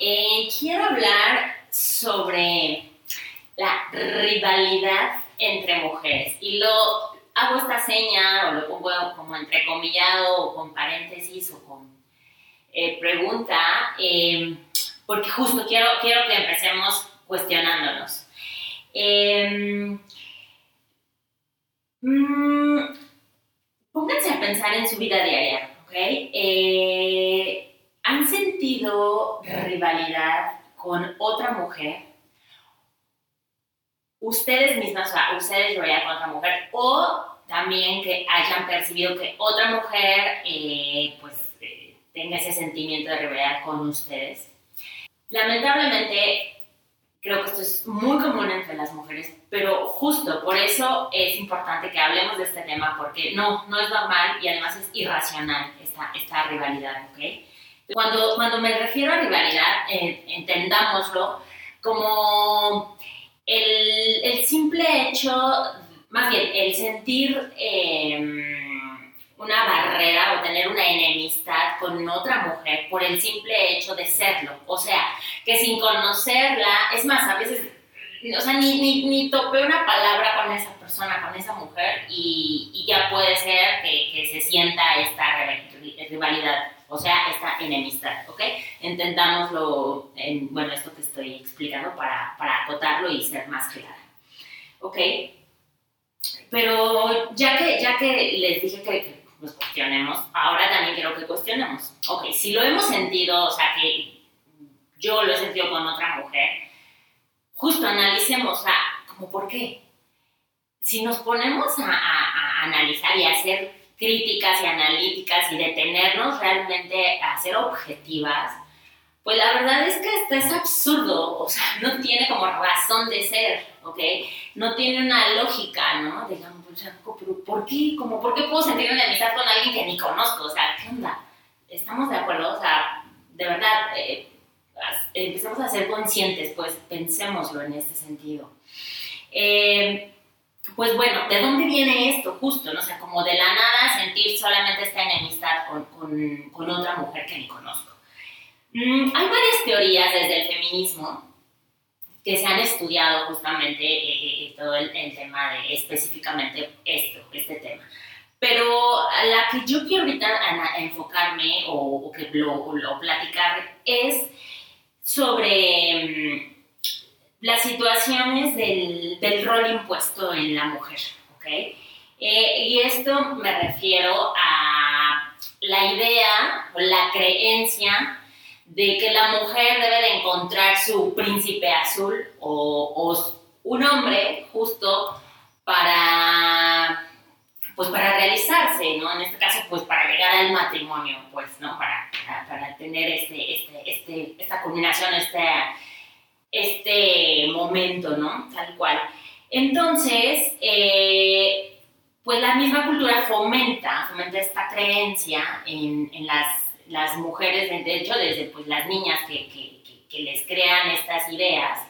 eh, quiero hablar sobre la rivalidad entre mujeres. Y lo hago esta seña o lo pongo como entrecomillado o con paréntesis o con eh, pregunta, em, porque justo quiero, quiero que empecemos cuestionándonos. Mm, pónganse a pensar en su vida diaria, ¿ok? Eh, ¿Han sentido rivalidad con otra mujer? Ustedes mismas, o sea, ustedes rivalidad con otra mujer, o también que hayan percibido que otra mujer, eh, pues, tenga ese sentimiento de rivalidad con ustedes. Lamentablemente, creo que esto es muy común entre las mujeres, pero justo por eso es importante que hablemos de este tema, porque no, no es normal y además es irracional esta, esta rivalidad, ¿ok? Cuando, cuando me refiero a rivalidad, entendámoslo como el, el, simple hecho, más bien, el sentir... Eh, una barrera o tener una enemistad con otra mujer por el simple hecho de serlo. O sea, que sin conocerla, es más, a veces, o sea, ni, ni, ni topé una palabra con esa persona, con esa mujer, y, y ya puede ser que, que, se sienta esta rivalidad, o sea, esta enemistad, ¿ok? Entendámoslo en, bueno, esto que estoy explicando para, para acotarlo y ser más clara, ¿ok? Pero ya que, ya que les dije que nos cuestionemos, ahora también quiero que cuestionemos. Ok, si lo hemos sentido, o sea, que yo lo he sentido con otra mujer, justo analicemos, o sea, como por qué. Si nos ponemos a, a, analizar y a hacer críticas y analíticas y detenernos realmente a ser objetivas, pues la verdad es que esto es absurdo, o sea, no tiene como razón de ser, ¿ok? No tiene una lógica, ¿no? Digamos, pero ¿por qué? Como, ¿Por qué puedo sentir una amistad con alguien que ni conozco? O sea, ¿qué onda? ¿Estamos de acuerdo? O sea, de verdad, eh, empecemos a ser conscientes, pues pensémoslo en este sentido. Eh, pues bueno, ¿de dónde viene esto justo? ¿no? O sea, como de la nada sentir solamente esta enemistad con, con, con otra mujer que ni conozco. Mm, hay varias teorías desde el feminismo que se han estudiado justamente eh, eh, eh, todo el, tema de específicamente esto, este tema. Pero la que yo quiero ahorita enfocarme o, que lo, platicar es sobre mm, las situaciones del, del, rol impuesto en la mujer, ¿ok? y esto me refiero a la idea o la creencia de que la mujer debe de encontrar su príncipe azul o, un hombre justo para pues para realizarse, ¿no? En este caso, pues para llegar al matrimonio, pues, ¿no? Para, para, tener este, este, este, esta combinación, este, este momento, ¿no? Tal cual. Entonces, eh, pues la misma cultura fomenta, fomenta esta creencia en, en las las mujeres, de hecho, desde pues, las niñas que, que, que, les crean estas ideas.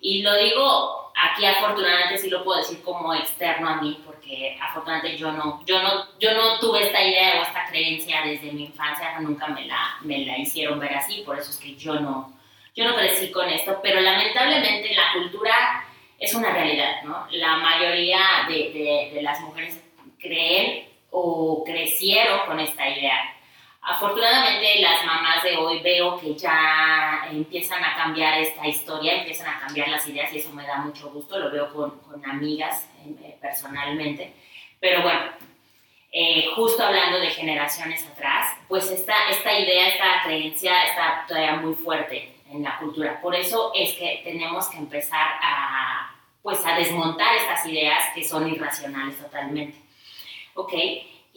Y lo digo aquí afortunadamente sí lo puedo decir como externo a mí, porque afortunadamente yo no, yo no, yo no tuve esta idea o esta creencia desde mi infancia, nunca me la, me la hicieron ver así, por eso es que yo no, yo no crecí con esto, pero lamentablemente la cultura es una realidad, ¿no? La mayoría de, de, de las mujeres creen o crecieron con esta idea Afortunadamente las mamás de hoy veo que ya empiezan a cambiar esta historia, empiezan a cambiar las ideas y eso me da mucho gusto, lo veo con, con amigas eh, personalmente. Pero bueno, eh, justo hablando de generaciones atrás, pues esta, esta idea, esta creencia está todavía muy fuerte en la cultura. Por eso es que tenemos que empezar a, pues, a desmontar estas ideas que son irracionales totalmente. ¿Ok?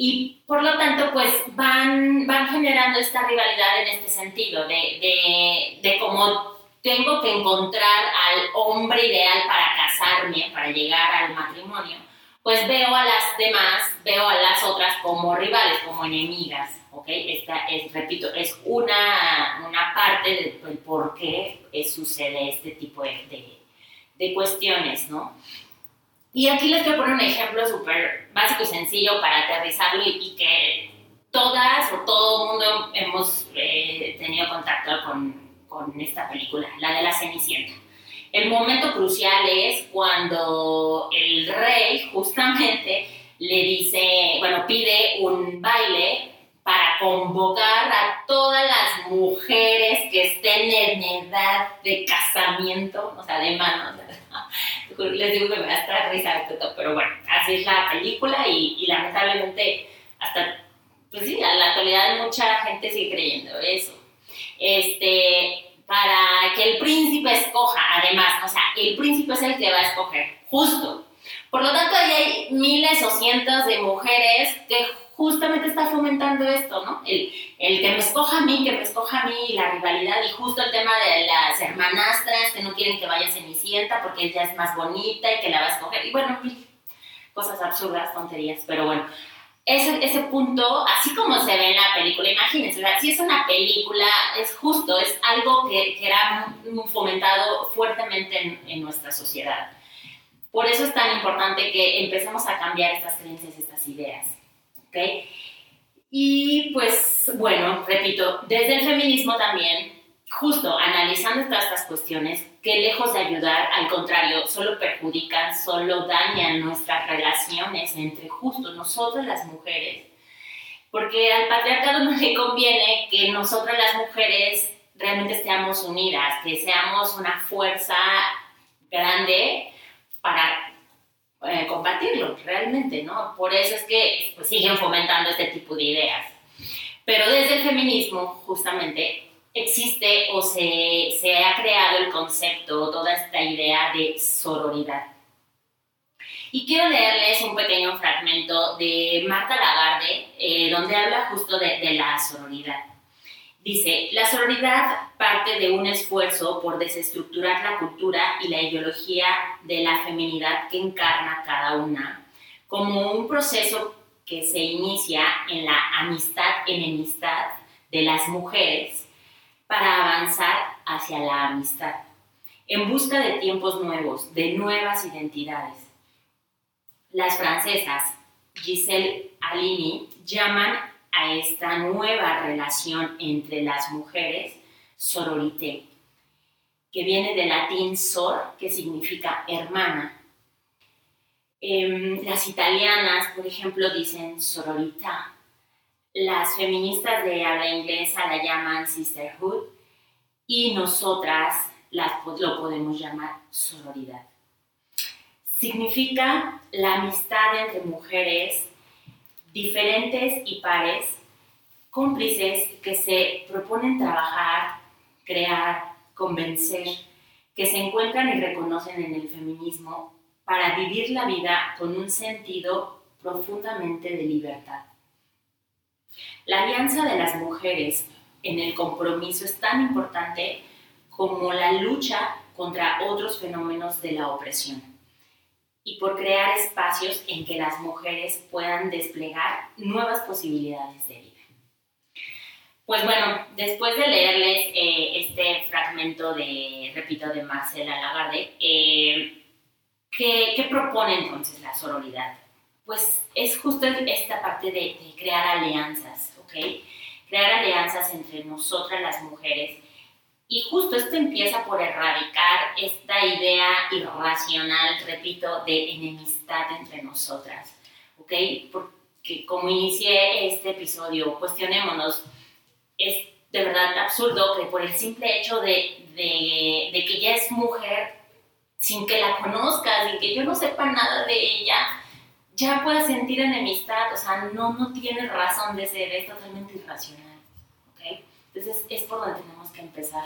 y por lo tanto pues van, van generando esta rivalidad en este sentido, de, de, de cómo tengo que encontrar al hombre ideal para casarme, para llegar al matrimonio, pues veo a las demás, veo a las otras como rivales, como enemigas, ¿ok? Esta es, repito, es una, una parte del, por qué sucede este tipo de, de, de cuestiones, ¿no? Y aquí les quiero poner un ejemplo súper básico y sencillo para aterrizarlo y, que todas o todo mundo hemos eh, tenido contacto con, con esta película, la de la Cenicienta. El momento crucial es cuando el rey justamente le dice, bueno, pide un baile convocar a todas las mujeres que estén en edad de casamiento, o sea, de manos. Les digo que me va a estar risa pero bueno, así es la película y, y lamentablemente hasta, pues sí, a la actualidad mucha gente sigue creyendo eso. Este, para que el príncipe escoja, además, o sea, el príncipe es el que va a escoger, justo. Por lo tanto, ahí hay miles o cientos de mujeres que justamente está fomentando esto, ¿no? El, el, que me escoja a mí, que me escoja a mí, la rivalidad y justo el tema de las hermanastras que no quieren que vaya Cenicienta porque ella es más bonita y que la va a escoger. Y bueno, cosas absurdas, tonterías, pero bueno, ese, ese punto, así como se ve en la película, imagínense, si es una película, es justo, es algo que, que era fomentado fuertemente en, en, nuestra sociedad. Por eso es tan importante que empecemos a cambiar estas creencias, estas ideas. ¿Ok? Y pues, bueno, repito, desde el feminismo también, justo analizando todas estas cuestiones, que lejos de ayudar, al contrario, solo perjudican, solo dañan nuestras relaciones entre justo nosotros las mujeres. Porque al patriarcado no le conviene que nosotras las mujeres realmente estemos unidas, que seamos una fuerza grande para eh, combatirlo realmente, ¿no? Por eso es que pues, siguen fomentando este tipo de ideas. Pero desde el feminismo, justamente, existe o se, se ha creado el concepto, toda esta idea de sororidad. Y quiero leerles un pequeño fragmento de Marta Lagarde, eh, donde habla justo de, de, la sororidad. Dice, la sororidad parte de un esfuerzo por desestructurar la cultura y la ideología de la feminidad que encarna cada una, como un proceso que se inicia en la amistad-enemistad de las mujeres para avanzar hacia la amistad, en busca de tiempos nuevos, de nuevas identidades. Las francesas Giselle Alini llaman a esta nueva relación entre las mujeres sororité, que viene del latín sor, que significa hermana. Eh, las italianas, por ejemplo, dicen sororità, las feministas de habla inglesa la llaman sisterhood y nosotras lo podemos llamar sororidad. Significa la amistad entre mujeres diferentes y pares, cómplices que se proponen trabajar, crear, convencer, que se encuentran y reconocen en el feminismo para vivir la vida con un sentido profundamente de libertad. La alianza de las mujeres en el compromiso es tan importante como la lucha contra otros fenómenos de la opresión y por crear espacios en que las mujeres puedan desplegar nuevas posibilidades de vida. Pues bueno, después de leerles eh, este fragmento de, repito, de Marcela Lagarde, eh, ¿qué, ¿qué propone entonces la sororidad? Pues es justo esta parte de crear alianzas, ¿ok? Crear alianzas entre nosotras las mujeres. Y justo esto empieza por erradicar esta idea irracional, repito, de enemistad entre nosotras, ¿ok? Porque como inicié este episodio, cuestionémonos, es de verdad absurdo que por el simple hecho de, de, que ella es mujer, sin que la conozca, sin que yo no sepa nada de ella, ya pueda sentir enemistad, o sea, no, no tiene razón de ser, es totalmente irracional. Entonces es por donde tenemos que empezar,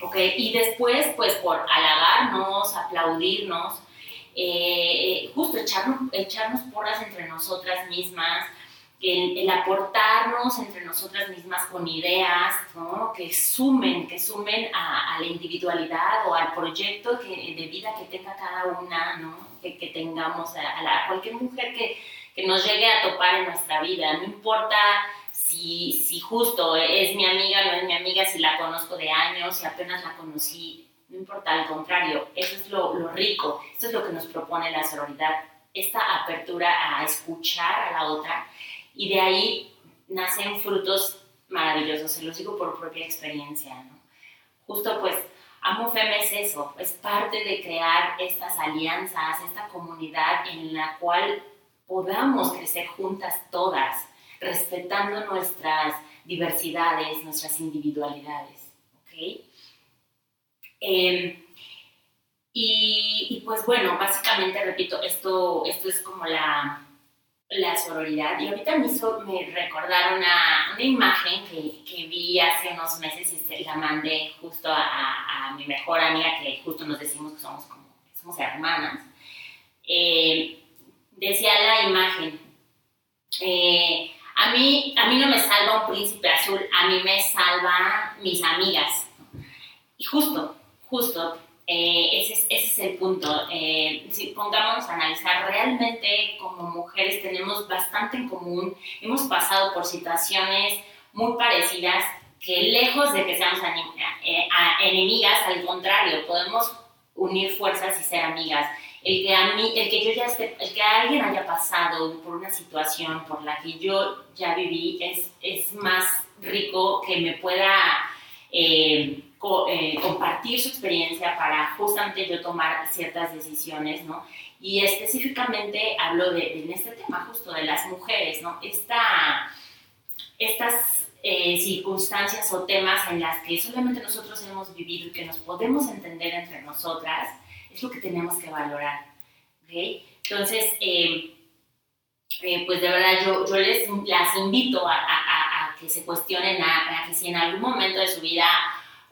¿ok? Y después, pues por halagarnos, aplaudirnos, eh, justo echarnos, echarnos porras entre nosotras mismas, el, aportarnos entre nosotras mismas con ideas ¿no? que sumen, que sumen a, la individualidad o al proyecto que, de vida que tenga cada una, ¿no? que, que tengamos, a, a, cualquier mujer que, que, nos llegue a topar en nuestra vida, no importa si, si justo es mi amiga, no es mi amiga, si la conozco de años, si apenas la conocí, no importa, al contrario, eso es lo, lo rico, eso es lo que nos propone la sororidad, esta apertura a escuchar a la otra y de ahí nacen frutos maravilloso, se los digo por propia experiencia, ¿no? Justo pues AmoFem es eso, es parte de crear estas alianzas, esta comunidad en la cual podamos crecer juntas todas, respetando nuestras diversidades, nuestras individualidades. ¿ok? Em, y, pues bueno, básicamente, repito, esto, esto es como la, la sororidad. Y ahorita me, me recordaron una, una imagen que, que, vi hace unos meses y la mandé justo a, a, mi mejor amiga, que justo nos decimos que somos, como, somos hermanas. Eh, decía la imagen, eh, a, mí, a mí no me salva un príncipe azul, a mí me salva mis amigas. Y justo, justo, eh, ese, es, ese, es, el punto. Eh, si pongámonos a analizar, realmente como mujeres tenemos bastante en común, hemos pasado por situaciones muy parecidas que lejos de que seamos eh, enemigas, al contrario, podemos unir fuerzas y ser amigas. El que, a mí, el que yo ya esté, el que alguien haya pasado por una situación por la que yo ya viví es, es más rico que me pueda eh, eh, compartir su experiencia para justamente yo tomar ciertas decisiones, ¿no? Y específicamente hablo de, en este tema justo de las mujeres, ¿no? Esta, estas eh, circunstancias o temas en las que solamente nosotros hemos vivido y que nos podemos entender entre nosotras, es lo que tenemos que valorar, ¿ok? Entonces, pues de verdad yo, yo les las invito a, a, a que se cuestionen, a, que si en algún momento de su vida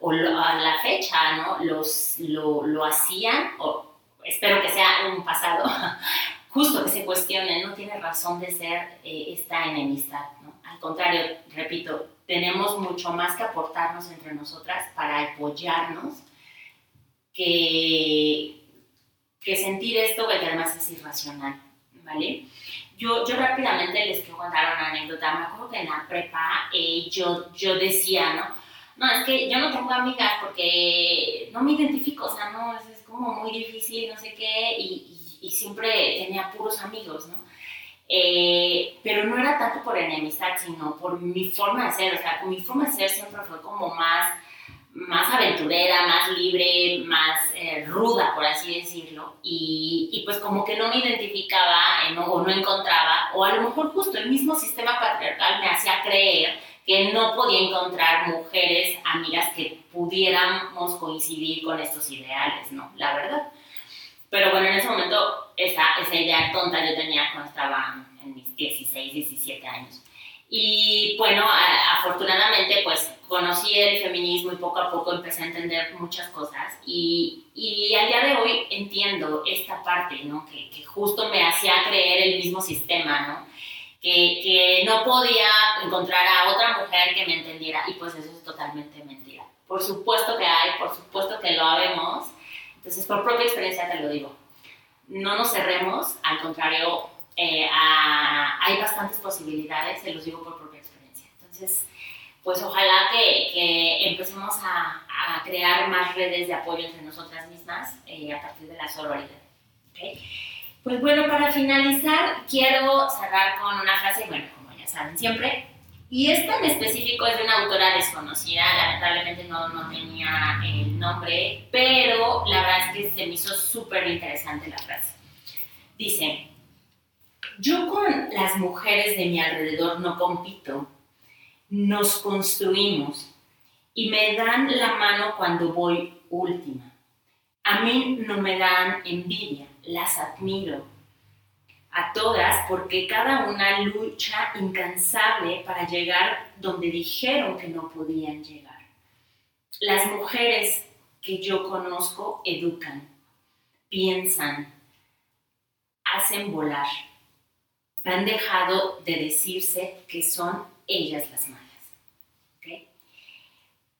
o a la fecha, ¿no? Los, lo, lo hacían, o espero que sea un pasado, justo que se cuestionen, no tiene razón de ser eh, esta enemistad, ¿no? Al contrario, repito, tenemos mucho más que aportarnos entre nosotras para apoyarnos que, que sentir esto que además es irracional, ¿vale? Yo, yo rápidamente les quiero contar una anécdota. Me acuerdo que en la prepa eh, yo, yo decía, ¿no? no, es que yo no tengo amigas porque no me identifico, o sea, no, es, como muy difícil, no sé qué, y, y, siempre tenía puros amigos, ¿no? Eh, pero no era tanto por enemistad, sino por mi forma de ser, o sea, mi forma de ser siempre fue como más, más aventurera, más libre, más eh, ruda, por así decirlo, y, y, pues como que no me identificaba eh, o no encontraba, o a lo mejor justo el mismo sistema patriarcal me hacía creer que no podía encontrar mujeres amigas que pudiéramos coincidir con estos ideales, ¿no? La verdad. Pero bueno, en ese momento esa, esa idea tonta yo tenía cuando estaba en mis 16, 17 años. Y bueno, afortunadamente pues conocí el feminismo y poco a poco empecé a entender muchas cosas y, y al día de hoy entiendo esta parte, ¿no? Que, que justo me hacía creer el mismo sistema, ¿no? que, no podía encontrar a otra mujer que me entendiera y pues eso es totalmente mentira. Por supuesto que hay, por supuesto que lo habemos, entonces por propia experiencia te lo digo. No nos cerremos, al contrario, eh, hay bastantes posibilidades, se los digo por propia experiencia. Entonces, pues ojalá que, que empecemos a, a, crear más redes de apoyo entre nosotras mismas eh, a partir de la sororidad. ¿okay? Pues bueno, para finalizar, quiero cerrar con una frase, bueno, como ya saben siempre, y esta en específico es de una autora desconocida, lamentablemente no, no tenía el nombre, pero la verdad es que se me hizo súper interesante la frase. Dice, yo con las mujeres de mi alrededor no compito, nos construimos y me dan la mano cuando voy última. A mí no me dan envidia las admiro a todas porque cada una lucha incansable para llegar donde dijeron que no podían llegar. Las mujeres que yo conozco educan, piensan, hacen volar. Han dejado de decirse que son ellas las malas.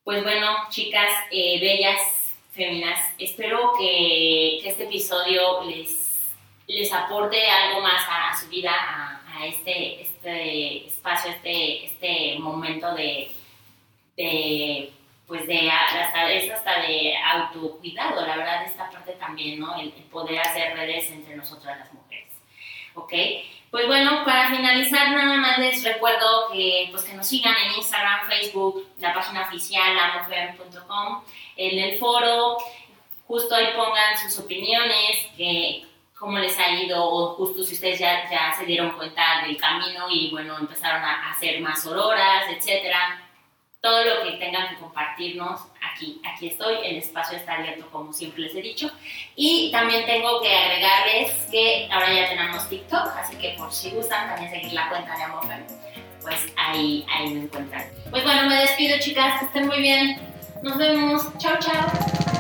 Pues bueno, chicas eh, bellas, féminas. Espero que, este episodio les, les aporte algo más a, su vida, a, este, este espacio, este, este momento de, de pues de hasta, es hasta de autocuidado, la verdad, esta parte también, ¿no? El, el, poder hacer redes entre nosotras las mujeres. ¿Ok? Pues bueno, para finalizar nada más les recuerdo que, pues que nos sigan en Instagram, Facebook, la página oficial amofem.com, en el foro, justo ahí pongan sus opiniones, que, cómo les ha ido o justo si ustedes ya, ya se dieron cuenta del camino y bueno, empezaron a hacer más auroras, etcétera. Todo lo que tengan que compartirnos, aquí, estoy, el espacio está abierto como siempre les he dicho. Y también tengo que agregarles que ahora ya tenemos TikTok, así que por si gustan también seguir la cuenta de Amorfem, pues ahí, ahí me encuentran. Pues bueno, me despido chicas, que estén muy bien. Nos vemos. Chao, chao.